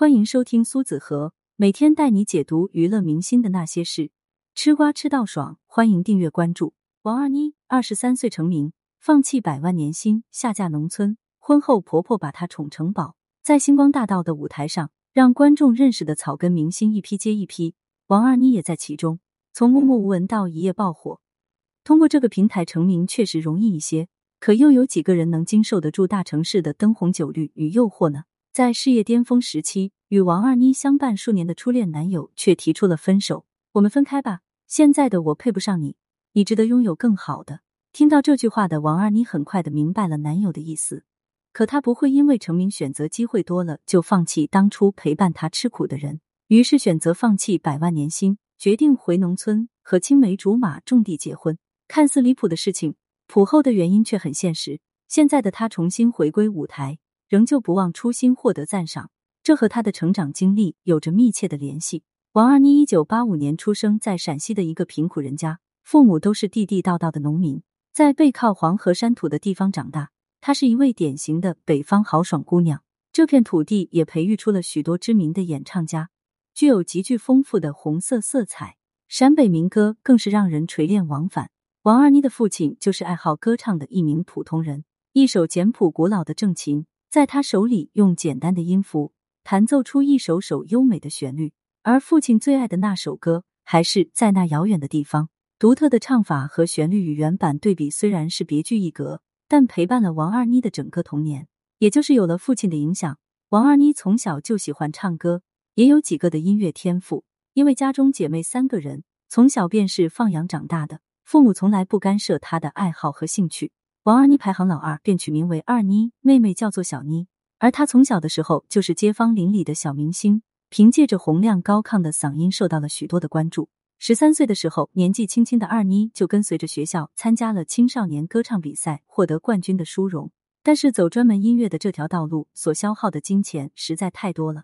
欢迎收听苏子和每天带你解读娱乐明星的那些事，吃瓜吃到爽，欢迎订阅关注。王二妮二十三岁成名，放弃百万年薪下嫁农村，婚后婆婆把她宠成宝，在星光大道的舞台上，让观众认识的草根明星一批接一批，王二妮也在其中，从默默无闻到一夜爆火。通过这个平台成名确实容易一些，可又有几个人能经受得住大城市的灯红酒绿与诱惑呢？在事业巅峰时期，与王二妮相伴数年的初恋男友却提出了分手。我们分开吧，现在的我配不上你，你值得拥有更好的。听到这句话的王二妮很快的明白了男友的意思，可她不会因为成名选择机会多了就放弃当初陪伴她吃苦的人，于是选择放弃百万年薪，决定回农村和青梅竹马种地结婚。看似离谱的事情，谱后的原因却很现实。现在的她重新回归舞台。仍旧不忘初心，获得赞赏，这和他的成长经历有着密切的联系。王二妮一九八五年出生在陕西的一个贫苦人家，父母都是地地道道的农民，在背靠黄河山土的地方长大。她是一位典型的北方豪爽姑娘。这片土地也培育出了许多知名的演唱家，具有极具丰富的红色色彩。陕北民歌更是让人垂恋往返。王二妮的父亲就是爱好歌唱的一名普通人，一首简朴古老的正琴。在他手里，用简单的音符弹奏出一首首优美的旋律，而父亲最爱的那首歌还是在那遥远的地方。独特的唱法和旋律与原版对比，虽然是别具一格，但陪伴了王二妮的整个童年。也就是有了父亲的影响，王二妮从小就喜欢唱歌，也有几个的音乐天赋。因为家中姐妹三个人，从小便是放养长大的，父母从来不干涉她的爱好和兴趣。王二妮排行老二，便取名为二妮，妹妹叫做小妮。而她从小的时候就是街坊邻里的小明星，凭借着洪亮高亢的嗓音受到了许多的关注。十三岁的时候，年纪轻轻的二妮就跟随着学校参加了青少年歌唱比赛，获得冠军的殊荣。但是走专门音乐的这条道路所消耗的金钱实在太多了。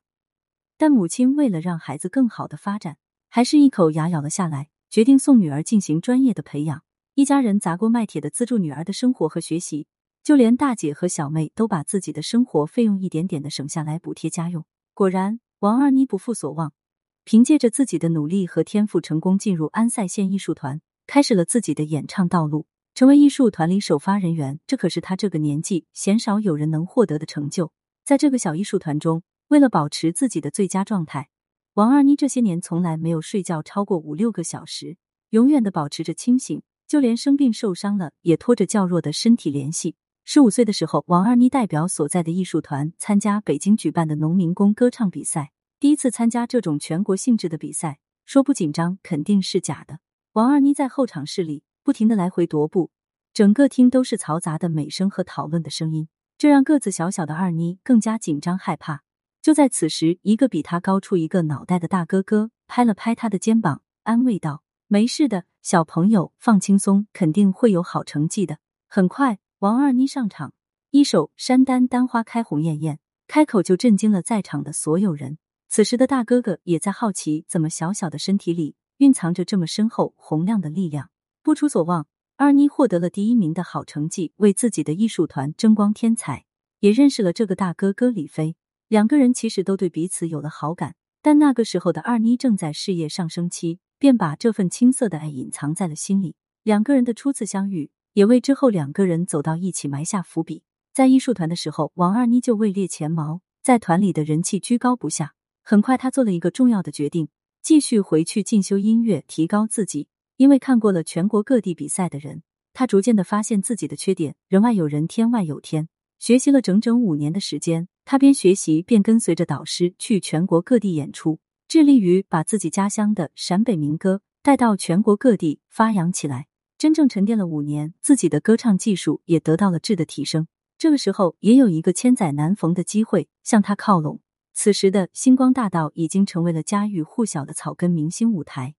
但母亲为了让孩子更好的发展，还是一口牙咬了下来，决定送女儿进行专业的培养。一家人砸锅卖铁的资助女儿的生活和学习，就连大姐和小妹都把自己的生活费用一点点的省下来补贴家用。果然，王二妮不负所望，凭借着自己的努力和天赋，成功进入安塞县艺术团，开始了自己的演唱道路，成为艺术团里首发人员。这可是他这个年纪鲜少有人能获得的成就。在这个小艺术团中，为了保持自己的最佳状态，王二妮这些年从来没有睡觉超过五六个小时，永远的保持着清醒。就连生病受伤了，也拖着较弱的身体联系。十五岁的时候，王二妮代表所在的艺术团参加北京举办的农民工歌唱比赛。第一次参加这种全国性质的比赛，说不紧张肯定是假的。王二妮在候场室里不停的来回踱步，整个厅都是嘈杂的美声和讨论的声音，这让个子小小的二妮更加紧张害怕。就在此时，一个比他高出一个脑袋的大哥哥拍了拍他的肩膀，安慰道：“没事的。”小朋友放轻松，肯定会有好成绩的。很快，王二妮上场，一首《山丹丹花开红艳艳》，开口就震惊了在场的所有人。此时的大哥哥也在好奇，怎么小小的身体里蕴藏着这么深厚洪亮的力量？不出所望，二妮获得了第一名的好成绩，为自己的艺术团争光添彩，也认识了这个大哥哥李飞。两个人其实都对彼此有了好感，但那个时候的二妮正在事业上升期。便把这份青涩的爱隐藏在了心里。两个人的初次相遇，也为之后两个人走到一起埋下伏笔。在艺术团的时候，王二妮就位列前茅，在团里的人气居高不下。很快，他做了一个重要的决定，继续回去进修音乐，提高自己。因为看过了全国各地比赛的人，他逐渐的发现自己的缺点。人外有人，天外有天。学习了整整五年的时间，他边学习边跟随着导师去全国各地演出。致力于把自己家乡的陕北民歌带到全国各地发扬起来。真正沉淀了五年，自己的歌唱技术也得到了质的提升。这个时候，也有一个千载难逢的机会向他靠拢。此时的星光大道已经成为了家喻户晓的草根明星舞台，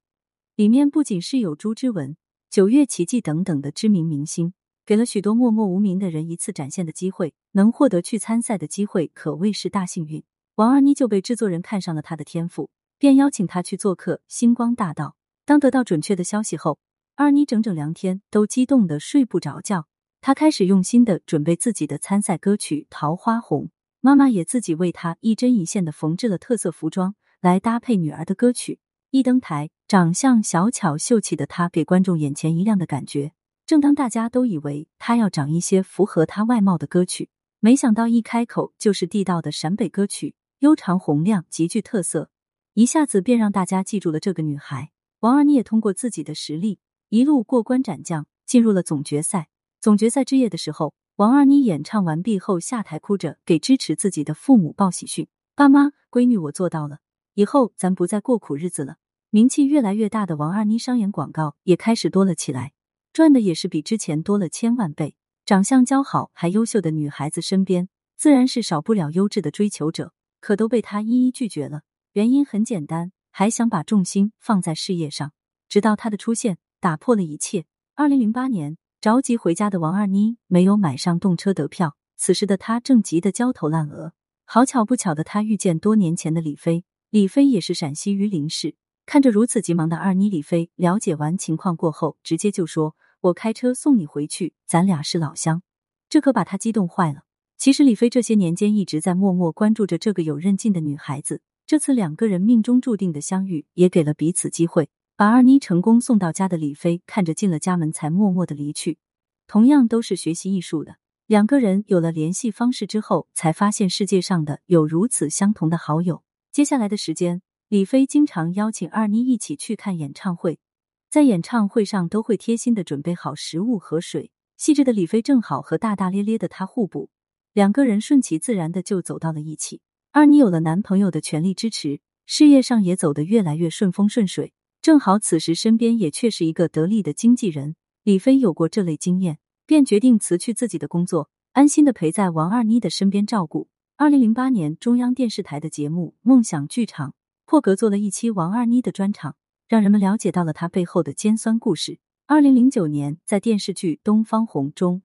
里面不仅是有朱之文、九月奇迹等等的知名明星，给了许多默默无名的人一次展现的机会。能获得去参赛的机会，可谓是大幸运。王二妮就被制作人看上了他的天赋。便邀请他去做客星光大道。当得到准确的消息后，二妮整整两天都激动的睡不着觉。她开始用心的准备自己的参赛歌曲《桃花红》，妈妈也自己为她一针一线的缝制了特色服装来搭配女儿的歌曲。一登台，长相小巧秀气的她给观众眼前一亮的感觉。正当大家都以为她要找一些符合她外貌的歌曲，没想到一开口就是地道的陕北歌曲，悠长洪亮，极具特色，一下子便让大家记住了这个女孩。王二妮也通过自己的实力一路过关斩将，进入了总决赛。总决赛之夜的时候。王二妮演唱完毕后下台，哭着给支持自己的父母报喜讯：“爸妈，闺女我做到了，以后咱不再过苦日子了。”名气越来越大的王二妮商演广告也开始多了起来，赚的也是比之前多了千万倍。长相姣好还优秀的女孩子身边，自然是少不了优质的追求者，可都被她一一拒绝了。原因很简单，还想把重心放在事业上。直到他的出现，打破了一切。二零零八年。着急回家的王二妮没有买上动车得票，此时的她正急得焦头烂额。好巧不巧的，她遇见多年前的李飞，李飞也是陕西榆林市。看着如此急忙的二妮，李飞了解完情况过后，直接就说：“我开车送你回去，咱俩是老乡。”这可把他激动坏了。其实李飞这些年间一直在默默关注着这个有韧劲的女孩子，这次两个人命中注定的相遇，也给了彼此机会。把二妮成功送到家的李飞看着进了家门，才默默的离去。同样都是学习艺术的两个人，有了联系方式之后，才发现世界上的有如此相同的好友。接下来的时间，李飞经常邀请二妮一起去看演唱会，在演唱会上都会贴心的准备好食物和水。细致的李飞正好和大大咧咧的他互补，两个人顺其自然的就走到了一起。二妮有了男朋友的全力支持，事业上也走得越来越顺风顺水。正好此时身边也确是一个得力的经纪人，李飞有过这类经验，便决定辞去自己的工作，安心的陪在王二妮的身边照顾。二零零八年，中央电视台的节目《梦想剧场》破格做了一期王二妮的专场，让人们了解到了她背后的尖酸故事。二零零九年，在电视剧《东方红》中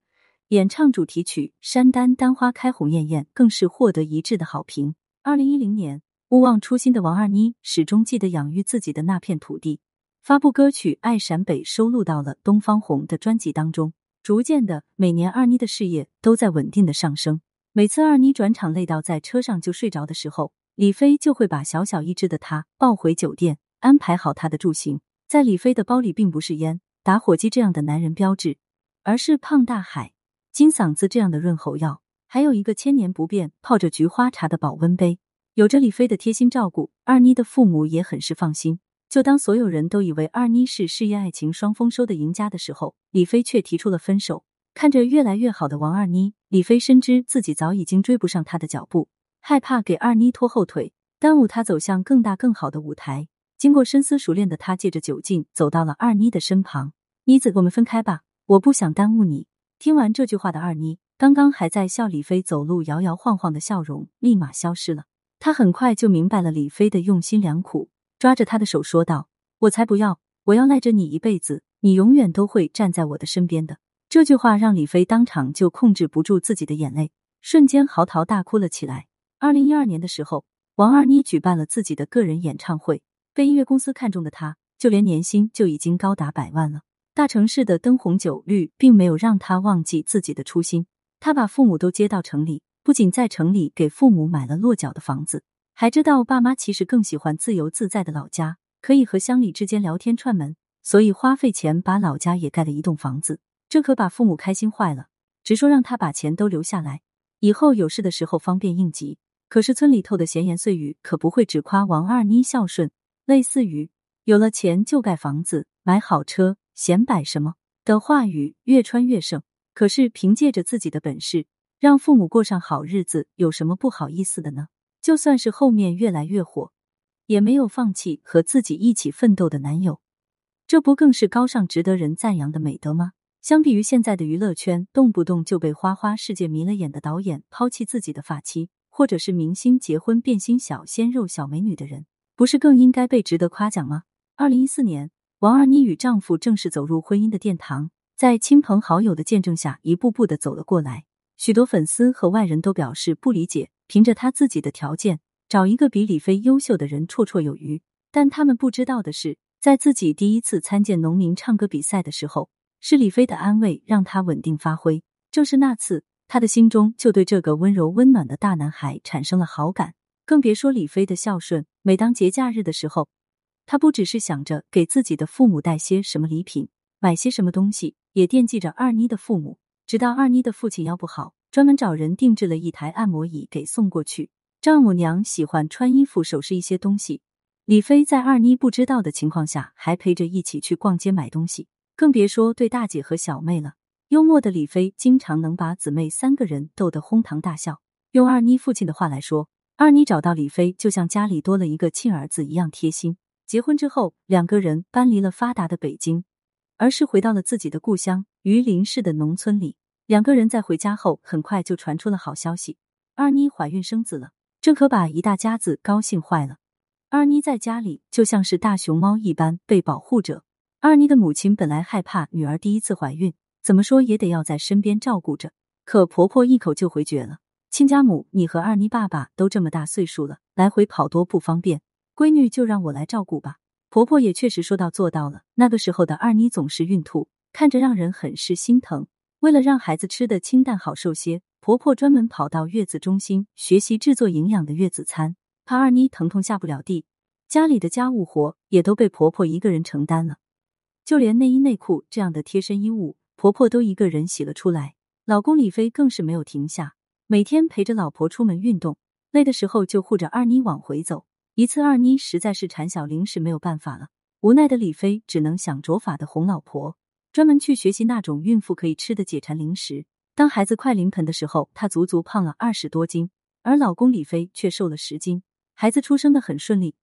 演唱主题曲《山丹丹花开红艳艳》，更是获得一致的好评。二零一零年。勿忘初心的王二妮始终记得养育自己的那片土地，发布歌曲《爱陕北》收录到了东方红的专辑当中。逐渐的，每年二妮的事业都在稳定的上升。每次二妮转场累到在车上就睡着的时候，李飞就会把小小一只的她抱回酒店，安排好她的住行。在李飞的包里，并不是烟、打火机这样的男人标志，而是胖大海、金嗓子这样的润喉药，还有一个千年不变泡着菊花茶的保温杯。有着李飞的贴心照顾，二妮的父母也很是放心。就当所有人都以为二妮是事业爱情双丰收的赢家的时候，李飞却提出了分手。看着越来越好的王二妮，李飞深知自己早已经追不上她的脚步，害怕给二妮拖后腿，耽误她走向更大更好的舞台。经过深思熟虑的他，借着酒劲走到了二妮的身旁：“妮子，我们分开吧，我不想耽误你。”听完这句话的二妮，刚刚还在笑李飞走路摇摇晃晃的笑容，立马消失了。她很快就明白了李飞的用心良苦，抓着他的手说道：“我才不要，我要赖着你一辈子，你永远都会站在我的身边的。”这句话让李飞当场就控制不住自己的眼泪，瞬间嚎啕大哭了起来。二零一二年的时候，王二妮举办了自己的个人演唱会，被音乐公司看中的她，就连年薪就已经高达百万了。大城市的灯红酒绿并没有让他忘记自己的初心，他把父母都接到城里。不仅在城里给父母买了落脚的房子，还知道爸妈其实更喜欢自由自在的老家，可以和乡里之间聊天串门，所以花费钱把老家也盖了一栋房子。这可把父母开心坏了，直说让他把钱都留下来，以后有事的时候方便应急。可是村里头的闲言碎语可不会只夸王二妮孝顺，类似于有了钱就盖房子、买好车、显摆什么的话语越穿越盛。可是凭借着自己的本事。让父母过上好日子有什么不好意思的呢？就算是后面越来越火，也没有放弃和自己一起奋斗的男友，这不更是高尚值得人赞扬的美德吗？相比于现在的娱乐圈，动不动就被花花世界迷了眼的导演抛弃自己的发妻，或者是明星结婚变心小鲜肉、小美女的人，不是更应该被值得夸奖吗？二零一四年，王二妮与丈夫正式走入婚姻的殿堂，在亲朋好友的见证下，一步步的走了过来。许多粉丝和外人都表示不理解，凭着他自己的条件，找一个比李飞优秀的人绰绰有余。但他们不知道的是，在自己第一次参见农民唱歌比赛的时候，是李飞的安慰让他稳定发挥。正是那次，他的心中就对这个温柔温暖的大男孩产生了好感。更别说李飞的孝顺。每当节假日的时候，他不只是想着给自己的父母带些什么礼品，买些什么东西，也惦记着二妮的父母。直到二妮的父亲腰不好，专门找人定制了一台按摩椅给送过去。丈母娘喜欢穿衣服、首饰一些东西，李飞在二妮不知道的情况下，还陪着一起去逛街买东西。更别说对大姐和小妹了。幽默的李飞经常能把姊妹三个人逗得哄堂大笑。用二妮父亲的话来说。二妮找到李飞，就像家里多了一个亲儿子一样贴心。结婚之后，两个人搬离了发达的北京，而是回到了自己的故乡榆林市的农村里。两个人在回家后，很快就传出了好消息：二妮怀孕生子了。这可把一大家子高兴坏了。二妮在家里就像是大熊猫一般被保护着。二妮的母亲本来害怕女儿第一次怀孕，怎么说也得要在身边照顾着，可婆婆一口就回绝了。亲家母，你和二妮爸爸都这么大岁数了，来回跑多不方便，闺女就让我来照顾吧。婆婆也确实说到做到了。那个时候的二妮总是孕吐，看着让人很是心疼。为了让孩子吃的清淡好受些，婆婆专门跑到月子中心学习制作营养的月子餐。怕二妮疼痛下不了地，家里的家务活也都被婆婆一个人承担了，就连内衣内裤这样的贴身衣物，婆婆都一个人洗了出来。老公李飞更是没有停下。每天陪着老婆出门运动，累的时候就护着二妮往回走。一次，二妮实在是馋小零食没有办法了，无奈的李飞只能想着法的哄老婆，专门去学习那种孕妇可以吃的解馋零食。当孩子快临盆的时候，她足足胖了二十多斤，而老公李飞却瘦了十斤。孩子出生的很顺利，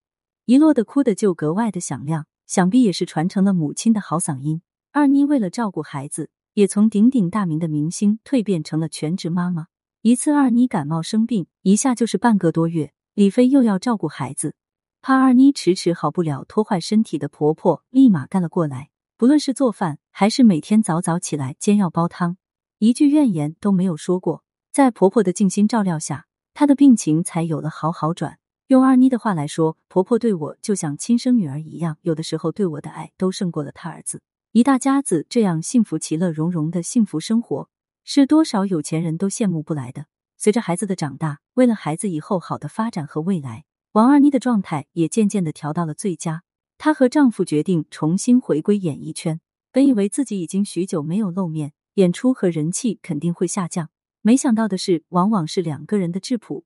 一落的哭的就格外的响亮，想必也是传承了母亲的好嗓音。二妮为了照顾孩子，也从鼎鼎大名的明星蜕变成了全职妈妈。一次，二妮感冒生病，一下就是半个多月。李飞又要照顾孩子，怕二妮迟迟好不了，拖坏身体的婆婆立马干了过来。不论是做饭，还是每天早早起来煎药煲汤，一句怨言都没有说过。在婆婆的尽心照料下，她的病情才有了好好转。用二妮的话来说，婆婆对我就像亲生女儿一样，有的时候对我的爱都胜过了她儿子。一大家子这样幸福、其乐融融的幸福生活。是多少有钱人都羡慕不来的。随着孩子的长大，为了孩子以后好的发展和未来，王二妮的状态也渐渐的调到了最佳。她和丈夫决定重新回归演艺圈。本以为自己已经许久没有露面，演出和人气肯定会下降，没想到的是，往往是两个人的质朴，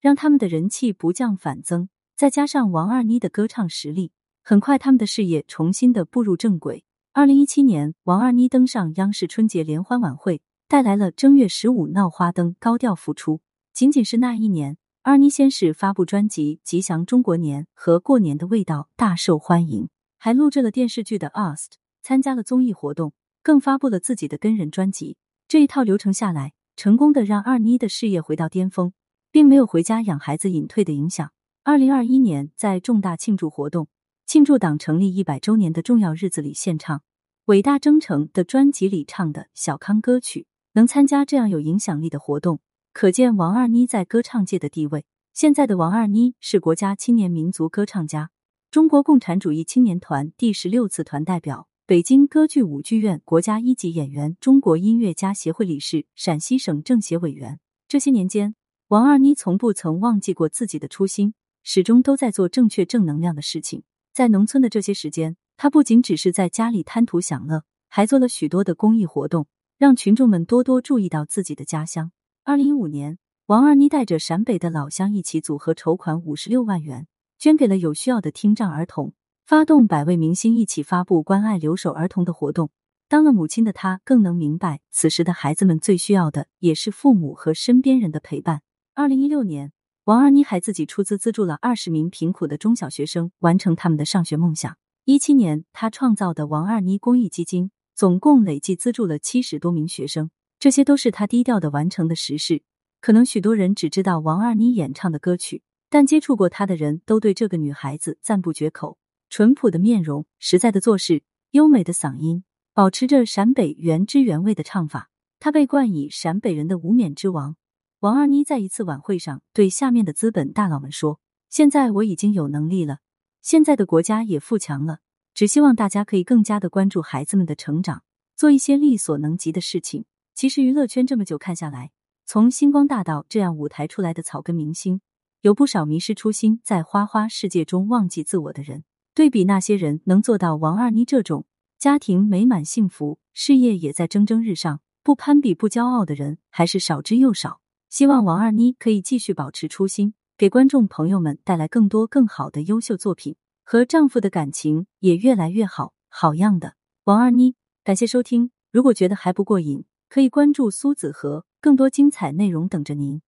让他们的人气不降反增。再加上王二妮的歌唱实力，很快他们的事业重新的步入正轨。二零一七年，王二妮登上央视春节联欢晚会。带来了正月十五闹花灯高调复出。仅仅是那一年，二妮先是发布专辑《吉祥中国年》和《过年的味道》，大受欢迎，还录制了电视剧的 AST，参加了综艺活动，更发布了自己的跟人专辑。这一套流程下来，成功的让二妮的事业回到巅峰，并没有回家养孩子隐退的影响。二零二一年，在重大庆祝活动、庆祝党成立一百周年的重要日子里献唱《伟大征程》的专辑里唱的小康歌曲。能参加这样有影响力的活动，可见王二妮在歌唱界的地位。现在的王二妮是国家青年民族歌唱家，中国共产主义青年团第十六次团代表，北京歌剧舞剧院国家一级演员，中国音乐家协会理事，陕西省政协委员。这些年间，王二妮从不曾忘记过自己的初心，始终都在做正确正能量的事情。在农村的这些时间，她不仅只是在家里贪图享乐，还做了许多的公益活动。让群众们多多注意到自己的家乡。二零一五年，王二妮带着陕北的老乡一起组合筹款五十六万元，捐给了有需要的听障儿童，发动百位明星一起发布关爱留守儿童的活动。当了母亲的她，更能明白此时的孩子们最需要的也是父母和身边人的陪伴。二零一六年，王二妮还自己出资资助了二十名贫苦的中小学生完成他们的上学梦想。一七年，她创造的王二妮公益基金。总共累计资助了七十多名学生，这些都是他低调的完成的实事。可能许多人只知道王二妮演唱的歌曲，但接触过她的人都对这个女孩子赞不绝口。淳朴的面容，实在的做事，优美的嗓音，保持着陕北原汁原味的唱法，她被冠以陕北人的无冕之王。王二妮在一次晚会上对下面的资本大佬们说：“现在我已经有能力了，现在的国家也富强了。”只希望大家可以更加的关注孩子们的成长，做一些力所能及的事情。其实娱乐圈这么久看下来，从星光大道这样舞台出来的草根明星，有不少迷失初心，在花花世界中忘记自我的人。对比那些人能做到王二妮这种家庭美满幸福、事业也在蒸蒸日上、不攀比不骄傲的人，还是少之又少。希望王二妮可以继续保持初心，给观众朋友们带来更多更好的优秀作品。和丈夫的感情也越来越好，好样的，王二妮！感谢收听，如果觉得还不过瘾，可以关注苏子和，更多精彩内容等着您。